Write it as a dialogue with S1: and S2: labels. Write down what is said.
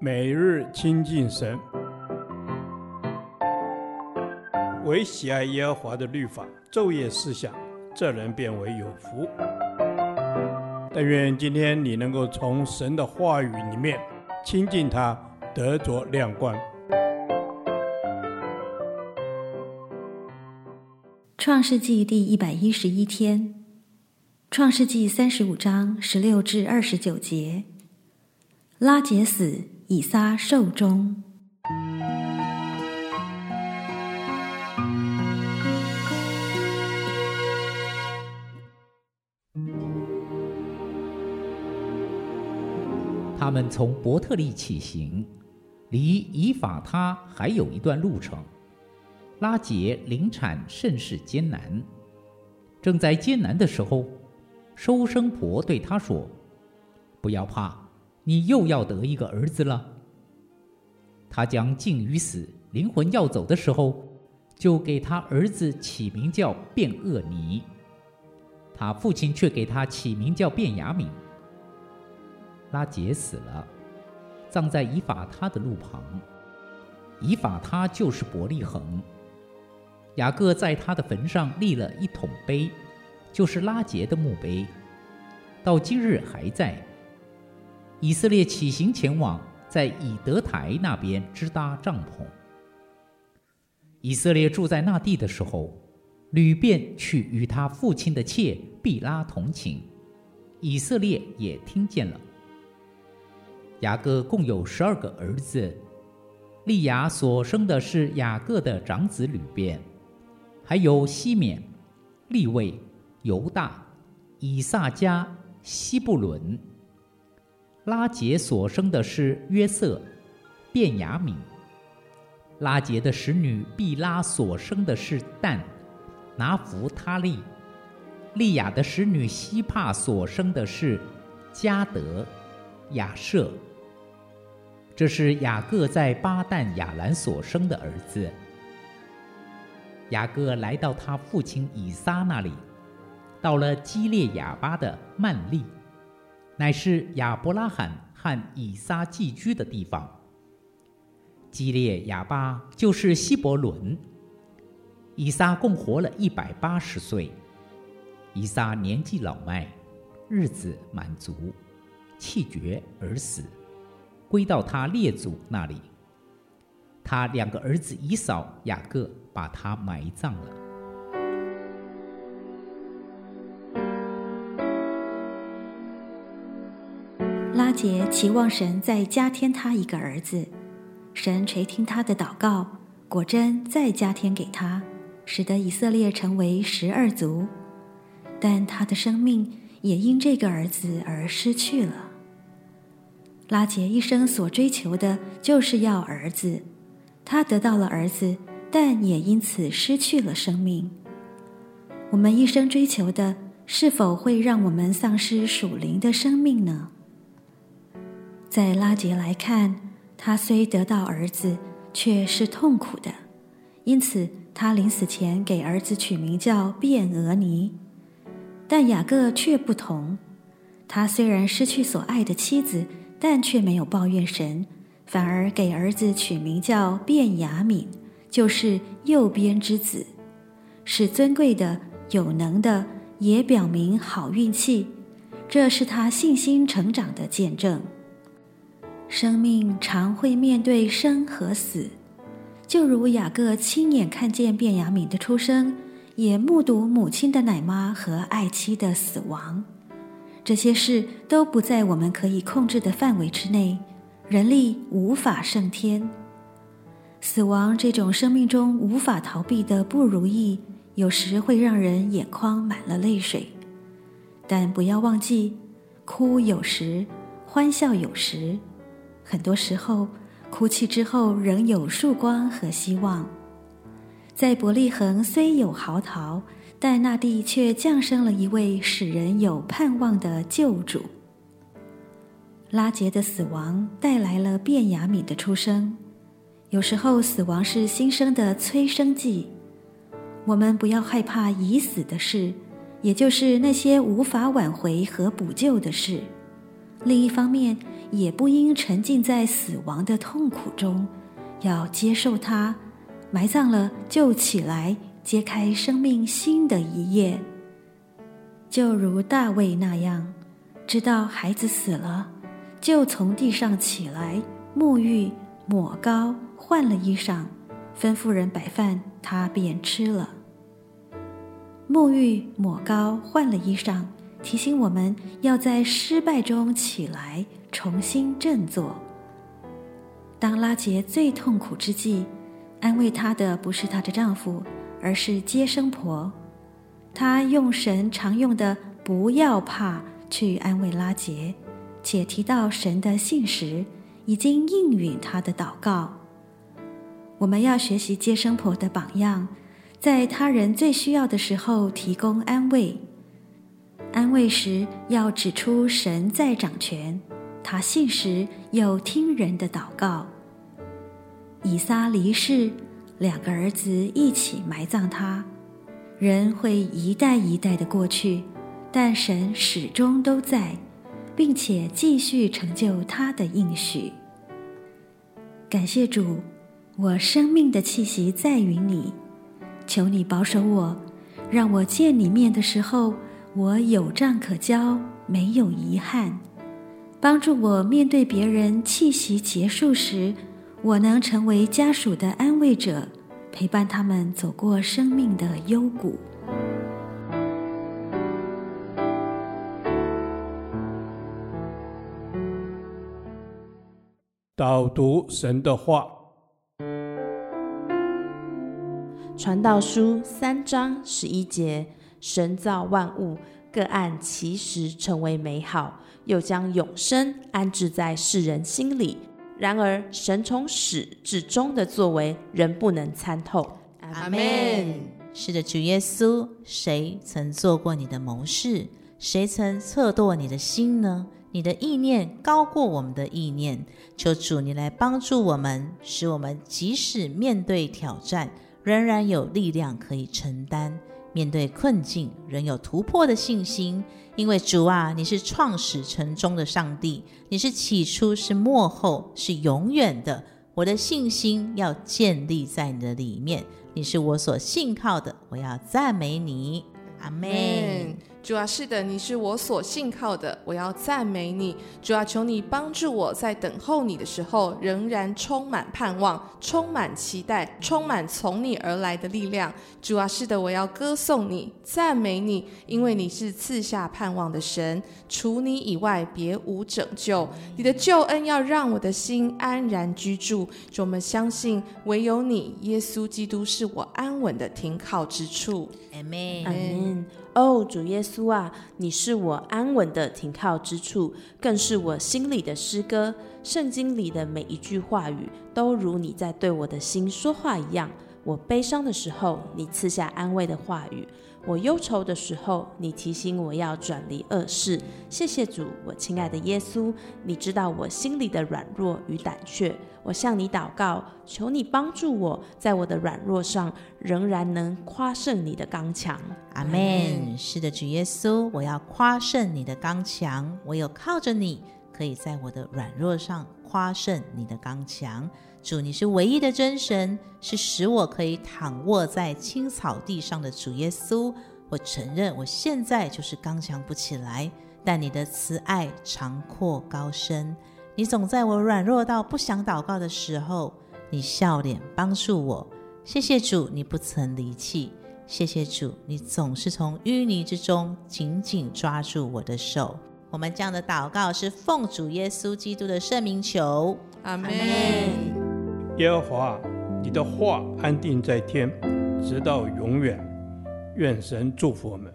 S1: 每日亲近神，唯喜爱耶和华的律法，昼夜思想，这人便为有福。但愿今天你能够从神的话语里面亲近他，得着亮光。
S2: 创世纪第一百一十一天，创世纪三十五章十六至二十九节，拉结死，以撒寿终。
S3: 他们从伯特利起行，离以法他还有一段路程。拉杰临产甚是艰难，正在艰难的时候，收生婆对他说：“不要怕，你又要得一个儿子了。”他将近于死，灵魂要走的时候，就给他儿子起名叫卞厄尼。他父亲却给他起名叫卞雅敏。拉杰死了，葬在以法他的路旁。以法他就是伯利恒。雅各在他的坟上立了一桶碑，就是拉杰的墓碑，到今日还在。以色列起行前往，在以德台那边支搭帐篷。以色列住在那地的时候，吕便去与他父亲的妾毕拉同寝，以色列也听见了。雅各共有十二个儿子，利亚所生的是雅各的长子吕便。还有西缅、利未、犹大、以萨迦、西布伦。拉结所生的是约瑟、便雅悯。拉结的使女毕拉所生的是但、拿弗他利。利亚的使女西帕所生的是加得、亚设。这是雅各在巴旦亚兰所生的儿子。雅各来到他父亲以撒那里，到了基列雅巴的曼利，乃是亚伯拉罕和以撒寄居的地方。基列雅巴就是希伯伦。以撒共活了一百八十岁。以撒年纪老迈，日子满足，气绝而死，归到他列祖那里。他两个儿子以扫、雅各把他埋葬了。
S2: 拉杰期望神再加添他一个儿子，神垂听他的祷告，果真再加添给他，使得以色列成为十二族。但他的生命也因这个儿子而失去了。拉杰一生所追求的就是要儿子。他得到了儿子，但也因此失去了生命。我们一生追求的，是否会让我们丧失属灵的生命呢？在拉杰来看，他虽得到儿子，却是痛苦的，因此他临死前给儿子取名叫卞俄尼。但雅各却不同，他虽然失去所爱的妻子，但却没有抱怨神。反而给儿子取名叫卞雅敏，就是右边之子，是尊贵的、有能的，也表明好运气。这是他信心成长的见证。生命常会面对生和死，就如雅各亲眼看见便雅悯的出生，也目睹母亲的奶妈和爱妻的死亡。这些事都不在我们可以控制的范围之内。人力无法胜天，死亡这种生命中无法逃避的不如意，有时会让人眼眶满了泪水。但不要忘记，哭有时，欢笑有时。很多时候，哭泣之后仍有曙光和希望。在伯利恒虽有嚎啕，但那地却降生了一位使人有盼望的救主。拉杰的死亡带来了便雅悯的出生。有时候，死亡是新生的催生剂。我们不要害怕已死的事，也就是那些无法挽回和补救的事。另一方面，也不应沉浸在死亡的痛苦中，要接受它，埋葬了就起来，揭开生命新的一页。就如大卫那样，知道孩子死了，就从地上起来，沐浴、抹膏、换了衣裳，吩咐人摆饭，他便吃了。沐浴、抹膏、换了衣裳，提醒我们要在失败中起来，重新振作。当拉杰最痛苦之际，安慰她的不是她的丈夫，而是接生婆。她用神常用的“不要怕”去安慰拉杰，且提到神的信实已经应允她的祷告。我们要学习接生婆的榜样，在他人最需要的时候提供安慰。安慰时要指出神在掌权，他信实又听人的祷告。以撒离世，两个儿子一起埋葬他。人会一代一代的过去，但神始终都在，并且继续成就他的应许。感谢主，我生命的气息在于你，求你保守我，让我见你面的时候，我有账可交，没有遗憾。帮助我面对别人气息结束时，我能成为家属的安慰者。陪伴他们走过生命的幽谷。
S1: 导读神的话，《
S4: 传道书》三章十一节：神造万物，各按其实成为美好，又将永生安置在世人心里。然而，神从始至终的作为仍不能参透。
S5: 阿门。是的，主耶稣，谁曾做过你的谋士？谁曾测度你的心呢？你的意念高过我们的意念。求主你来帮助我们，使我们即使面对挑战，仍然有力量可以承担；面对困境，仍有突破的信心。因为主啊，你是创始成终的上帝，你是起初，是末后，是永远的。我的信心要建立在你的里面，你是我所信靠的，我要赞美你。阿门。
S6: 主啊，是的，你是我所信靠的，我要赞美你。主啊，求你帮助我在等候你的时候，仍然充满盼望，充满期待，充满从你而来的力量。主啊，是的，我要歌颂你，赞美你，因为你是赐下盼望的神，除你以外别无拯救。你的救恩要让我的心安然居住。主，我们相信唯有你，耶稣基督是我安稳的停靠之处。
S5: 阿门。
S4: 阿门。哦，主耶稣啊，你是我安稳的停靠之处，更是我心里的诗歌。圣经里的每一句话语，都如你在对我的心说话一样。我悲伤的时候，你赐下安慰的话语。我忧愁的时候，你提醒我要转离恶事。谢谢主，我亲爱的耶稣，你知道我心里的软弱与胆怯。我向你祷告，求你帮助我，在我的软弱上仍然能夸胜你的刚强。
S5: 阿门。是的，主耶稣，我要夸胜你的刚强。我有靠着你，可以在我的软弱上夸胜你的刚强。主，你是唯一的真神，是使我可以躺卧在青草地上的主耶稣。我承认我现在就是刚强不起来，但你的慈爱长阔高深，你总在我软弱到不想祷告的时候，你笑脸帮助我。谢谢主，你不曾离弃。谢谢主，你总是从淤泥之中紧紧抓住我的手。我们这样的祷告是奉主耶稣基督的圣名求，
S6: 阿门。
S1: 耶和华，你的话安定在天，直到永远。愿神祝福我们。